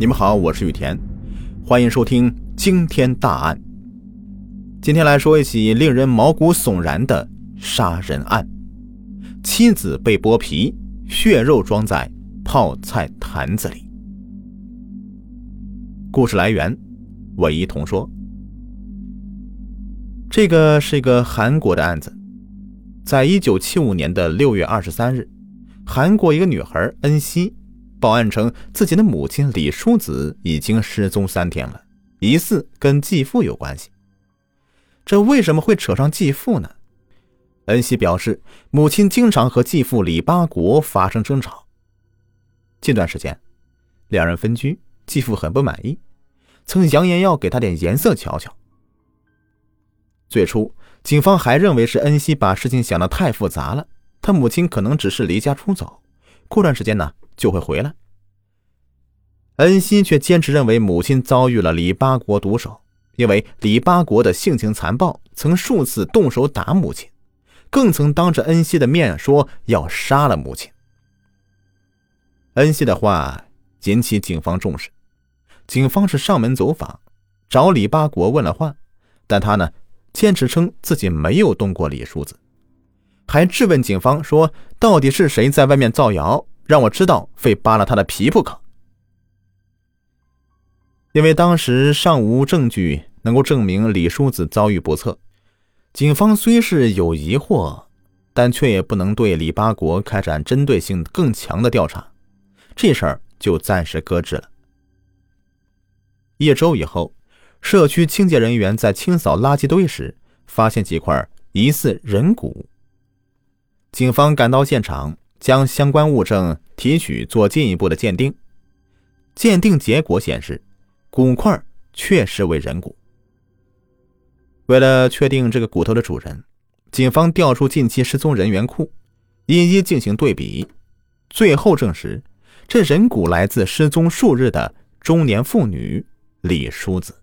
你们好，我是雨田，欢迎收听惊天大案。今天来说一起令人毛骨悚然的杀人案：妻子被剥皮，血肉装在泡菜坛子里。故事来源：韦一彤说，这个是一个韩国的案子，在一九七五年的六月二十三日，韩国一个女孩恩熙。报案称，自己的母亲李淑子已经失踪三天了，疑似跟继父有关系。这为什么会扯上继父呢？恩熙表示，母亲经常和继父李八国发生争吵。近段时间，两人分居，继父很不满意，曾扬言要给他点颜色瞧瞧。最初，警方还认为是恩熙把事情想得太复杂了，他母亲可能只是离家出走，过段时间呢。就会回来。恩熙却坚持认为母亲遭遇了李八国毒手，因为李八国的性情残暴，曾数次动手打母亲，更曾当着恩熙的面说要杀了母亲。恩熙的话引起警方重视，警方是上门走访，找李八国问了话，但他呢坚持称自己没有动过李叔子，还质问警方说到底是谁在外面造谣。让我知道，非扒了他的皮不可。因为当时尚无证据能够证明李叔子遭遇不测，警方虽是有疑惑，但却也不能对李八国开展针对性更强的调查，这事儿就暂时搁置了。一周以后，社区清洁人员在清扫垃圾堆时，发现几块疑似人骨。警方赶到现场。将相关物证提取做进一步的鉴定，鉴定结果显示，骨块确实为人骨。为了确定这个骨头的主人，警方调出近期失踪人员库，一一进行对比，最后证实，这人骨来自失踪数日的中年妇女李淑子。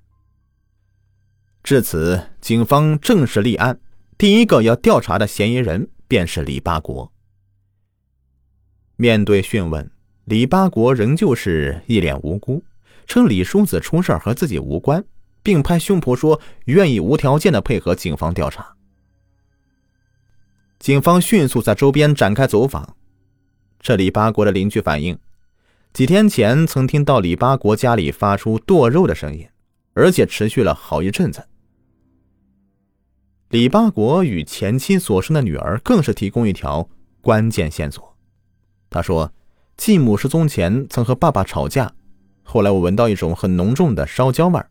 至此，警方正式立案，第一个要调查的嫌疑人便是李八国。面对讯问，李八国仍旧是一脸无辜，称李叔子出事和自己无关，并拍胸脯说愿意无条件的配合警方调查。警方迅速在周边展开走访，这李八国的邻居反映，几天前曾听到李八国家里发出剁肉的声音，而且持续了好一阵子。李八国与前妻所生的女儿更是提供一条关键线索。他说：“继母失踪前曾和爸爸吵架，后来我闻到一种很浓重的烧焦味儿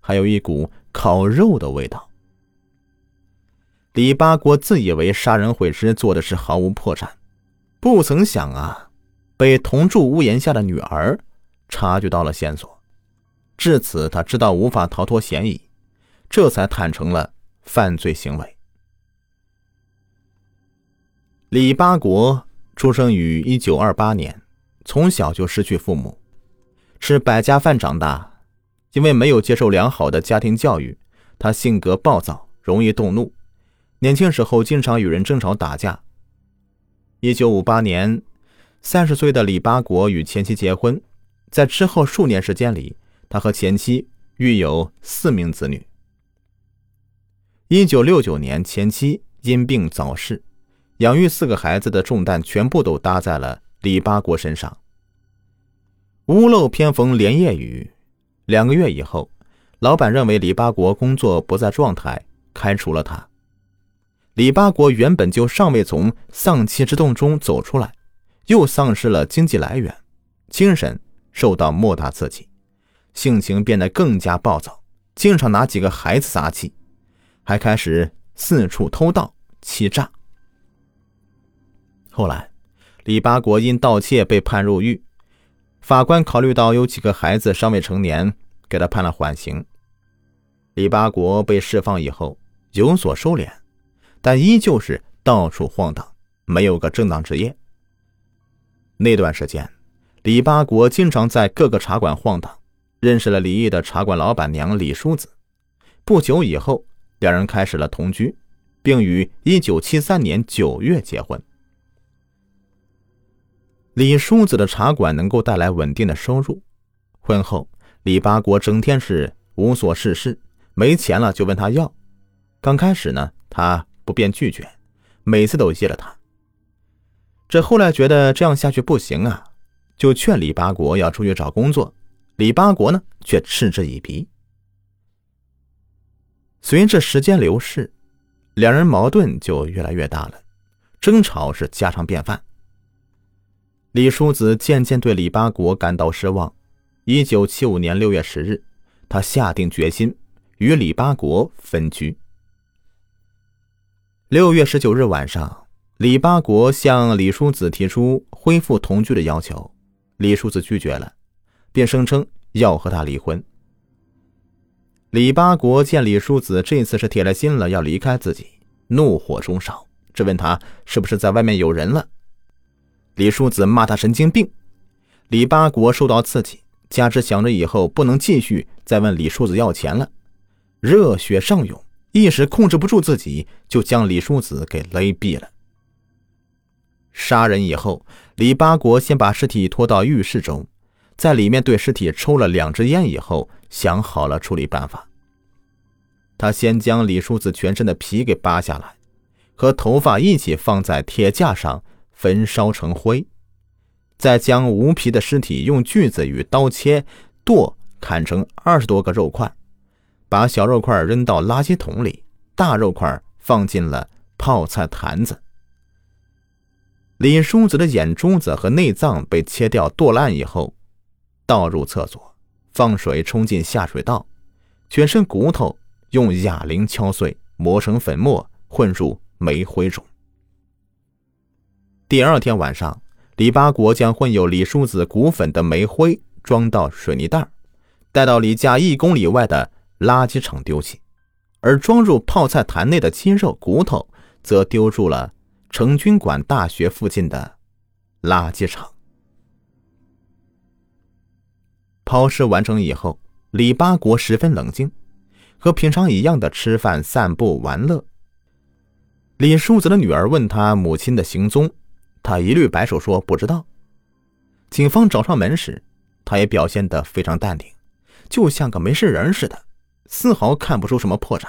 还有一股烤肉的味道。”李八国自以为杀人毁尸做的是毫无破绽，不曾想啊，被同住屋檐下的女儿察觉到了线索，至此他知道无法逃脱嫌疑，这才坦诚了犯罪行为。李八国。出生于一九二八年，从小就失去父母，吃百家饭长大。因为没有接受良好的家庭教育，他性格暴躁，容易动怒。年轻时候经常与人争吵打架。一九五八年，三十岁的李八国与前妻结婚，在之后数年时间里，他和前妻育有四名子女。一九六九年，前妻因病早逝。养育四个孩子的重担全部都搭在了李八国身上。屋漏偏逢连夜雨，两个月以后，老板认为李八国工作不在状态，开除了他。李八国原本就尚未从丧妻之痛中走出来，又丧失了经济来源，精神受到莫大刺激，性情变得更加暴躁，经常拿几个孩子撒气，还开始四处偷盗欺诈。后来，李八国因盗窃被判入狱，法官考虑到有几个孩子尚未成年，给他判了缓刑。李八国被释放以后有所收敛，但依旧是到处晃荡，没有个正当职业。那段时间，李八国经常在各个茶馆晃荡，认识了离异的茶馆老板娘李淑子。不久以后，两人开始了同居，并于1973年9月结婚。李叔子的茶馆能够带来稳定的收入，婚后，李八国整天是无所事事，没钱了就问他要。刚开始呢，他不便拒绝，每次都借了他。这后来觉得这样下去不行啊，就劝李八国要出去找工作。李八国呢，却嗤之以鼻。随着时间流逝，两人矛盾就越来越大了，争吵是家常便饭。李叔子渐渐对李八国感到失望。一九七五年六月十日，他下定决心与李八国分居。六月十九日晚上，李八国向李叔子提出恢复同居的要求，李叔子拒绝了，并声称要和他离婚。李八国见李叔子这次是铁了心了要离开自己，怒火中烧，质问他是不是在外面有人了。李叔子骂他神经病。李八国受到刺激。加之想着以后不能继续再问李叔子要钱了，热血上涌，一时控制不住自己，就将李叔子给勒毙了。杀人以后，李八国先把尸体拖到浴室中，在里面对尸体抽了两支烟以后，想好了处理办法。他先将李叔子全身的皮给扒下来，和头发一起放在铁架上焚烧成灰。再将无皮的尸体用锯子与刀切剁砍成二十多个肉块，把小肉块扔到垃圾桶里，大肉块放进了泡菜坛子。李叔子的眼珠子和内脏被切掉剁烂以后，倒入厕所，放水冲进下水道，全身骨头用哑铃敲碎，磨成粉末，混入煤灰中。第二天晚上。李八国将混有李叔子骨粉的煤灰装到水泥袋，带到离家一公里外的垃圾场丢弃，而装入泡菜坛内的鸡肉骨头则丢入了成均馆大学附近的垃圾场。抛尸完成以后，李八国十分冷静，和平常一样的吃饭、散步、玩乐。李叔子的女儿问他母亲的行踪。他一律摆手说不知道。警方找上门时，他也表现得非常淡定，就像个没事人似的，丝毫看不出什么破绽。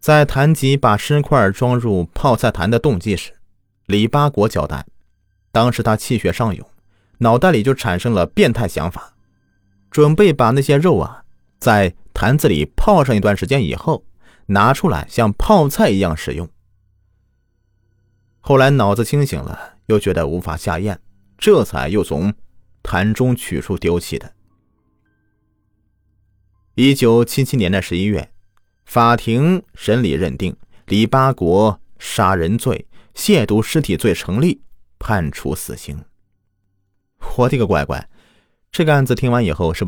在谈及把尸块装入泡菜坛的动机时，李八国交代，当时他气血上涌，脑袋里就产生了变态想法，准备把那些肉啊在坛子里泡上一段时间以后，拿出来像泡菜一样使用。后来脑子清醒了，又觉得无法下咽，这才又从坛中取出丢弃的。一九七七年的十一月，法庭审理认定李八国杀人罪、亵渎尸体罪成立，判处死刑。我的个乖乖，这个案子听完以后是。